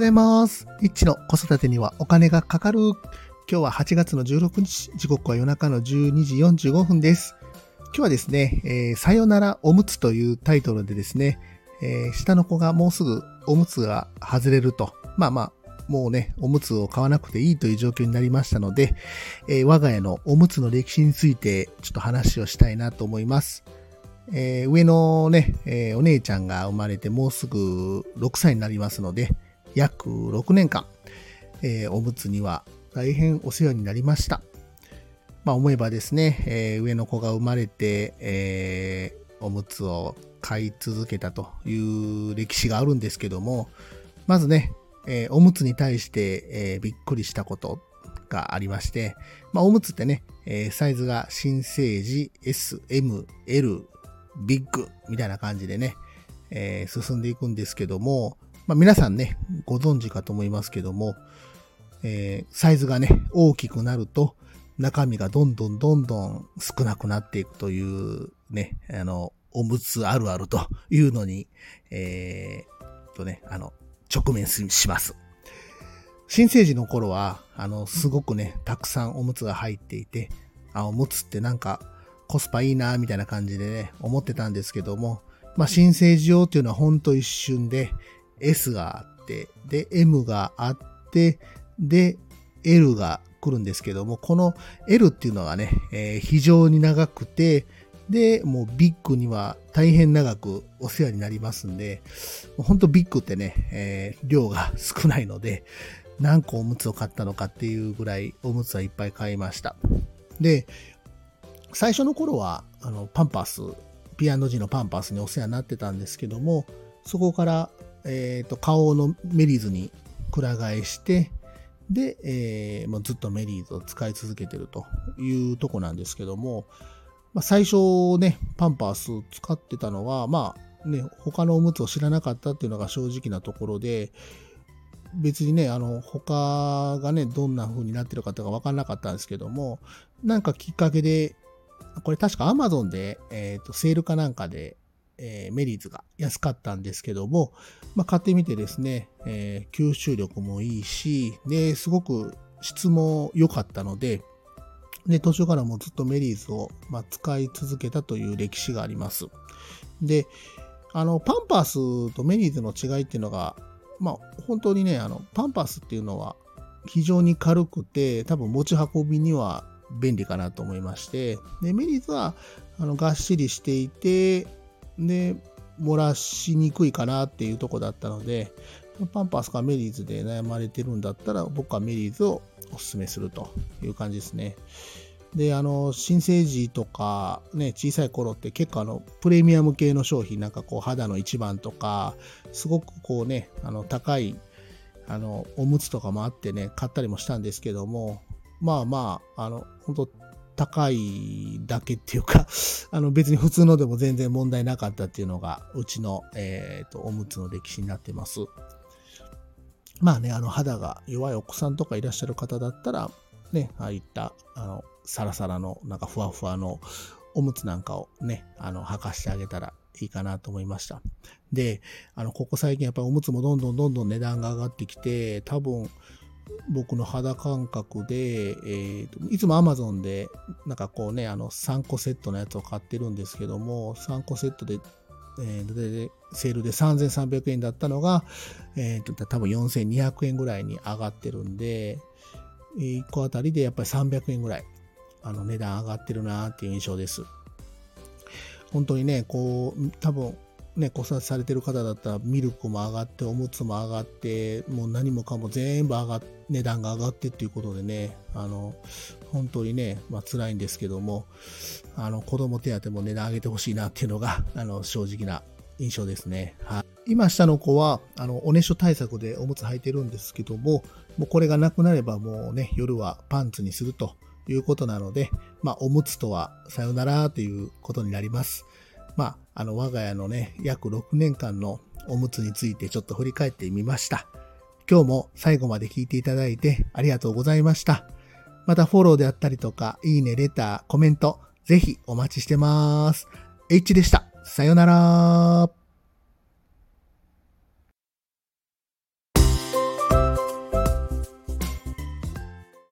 ございます。イッチの子育てにはお金がかかる。今日は8月の16日、時刻は夜中の12時45分です。今日はですね、えーさよならおむつというタイトルでですね、えー下の子がもうすぐおむつが外れると。まあまあ、もうね、おむつを買わなくていいという状況になりましたので、えー我が家のおむつの歴史についてちょっと話をしたいなと思います。えー上のね、えーお姉ちゃんが生まれてもうすぐ6歳になりますので、約6年間、えーおむつには大変お世話になりました。まあ思えばですね、えー上の子が生まれて、えーおむつを買い続けたという歴史があるんですけども、まずね、えーおむつに対して、えーびっくりしたことがありまして、まあおむつってね、えーサイズが新生児 S、M、L、ビッグみたいな感じでね、えー進んでいくんですけども、まあ皆さんね、ご存知かと思いますけども、えーサイズがね、大きくなると、中身がどんどんどんどん少なくなっていくというね、あの、おむつあるあるというのに、えーとね、あの、直面します。新生児の頃は、あの、すごくね、たくさんおむつが入っていて、あ、おむつってなんかコスパいいな、みたいな感じでね、思ってたんですけども、まあ、新生児用っていうのはほんと一瞬で、S があって、で、M があって、で、L が来るんですけども、この L っていうのがね、えー非常に長くて、で、もうビッグには大変長くお世話になりますんで、もうほんとビッグってね、えー量が 少ないので、何個おむつを買ったのかっていうぐらいおむつはいっぱい買いました。で、最初の頃は、あの、パンパース、P&G のパンパスにお世話になってたんですけども、そこから、えっ、と、顔のメリーズにくら替えして、で、えーもうずっとメリーズを使い続けてるというとこなんですけども、まあ、最初ね、パンパース使ってたのは、まあね、他のおむつを知らなかったっていうのが正直なところで、別にね、あの、他がね、どんな風になってるかとか分かんなかったんですけども、なんかきっかけで、これ確か Amazon で、えっ、と、セールかなんかで、えーメリーズが安かったんですけども、まあ、買ってみてですね、えー吸収力もいいし、で、すごく質も良かったので、で、途中からもずっとメリーズを、まあ、使い続けたという歴史があります。で、あの、パンパースとメリーズの違いっていうのが、まあ、本当にね、あの、パンパースっていうのは非常に軽くて、多分持ち運びには便利かなと思いまして、で、メリーズは、あの、がっしりしていて、で、漏らしにくいかなっていうとこだったので、パンパスかメリーズで悩まれてるんだったら、僕はメリーズをお勧めするという感じですね。で、あの、新生児とか、ね、小さい頃って結構あの、プレミアム系の商品、なんかこう、肌の一番とか、すごくこうね、あの、高い、あの、おむつとかもあってね、買ったりもしたんですけども、まあまあ、あの、本当高いだけっていうか、あの、別に普通のでも全然問題なかったっていうのが、うちの、えっ、と、おむつの歴史になってます。まあね、あの、肌が弱いお子さんとかいらっしゃる方だったら、ね、ああいった、あの、サラサラの、なんかふわふわのおむつなんかをね、あの、履かしてあげたらいいかなと思いました。で、あの、ここ最近やっぱりおむつもどんどんどんどん値段が上がってきて、多分、僕の肌感覚で、えーといつも Amazon で、なんかこうね、あの、3個セットのやつを買ってるんですけども、3個セットで、えーでセールで3300円だったのが、えーと、多分4200円ぐらいに上がってるんで、1個あたりでやっぱり300円ぐらい、あの、値段上がってるなっていう印象です。本当にね、こう、多分、ね、子育てされてる方だったら、ミルクも上がって、おむつも上がって、もう何もかも全部上がっ、値段が上がってっていうことでね、あの、本当にね、まあ辛いんですけども、あの、子供手当も値段上げてほしいなっていうのが、あの、正直な印象ですね。はい。今下の子は、あの、おねしょ対策でおむつ履いてるんですけども、もうこれがなくなればもうね、夜はパンツにするということなので、まあ、おむつとはさよならということになります。まあ、あの、我が家のね、約6年間のおむつについてちょっと振り返ってみました。今日も最後まで聞いていただいてありがとうございました。またフォローであったりとか、いいね、レター、コメント、ぜひお待ちしてます。H でした。さよなら。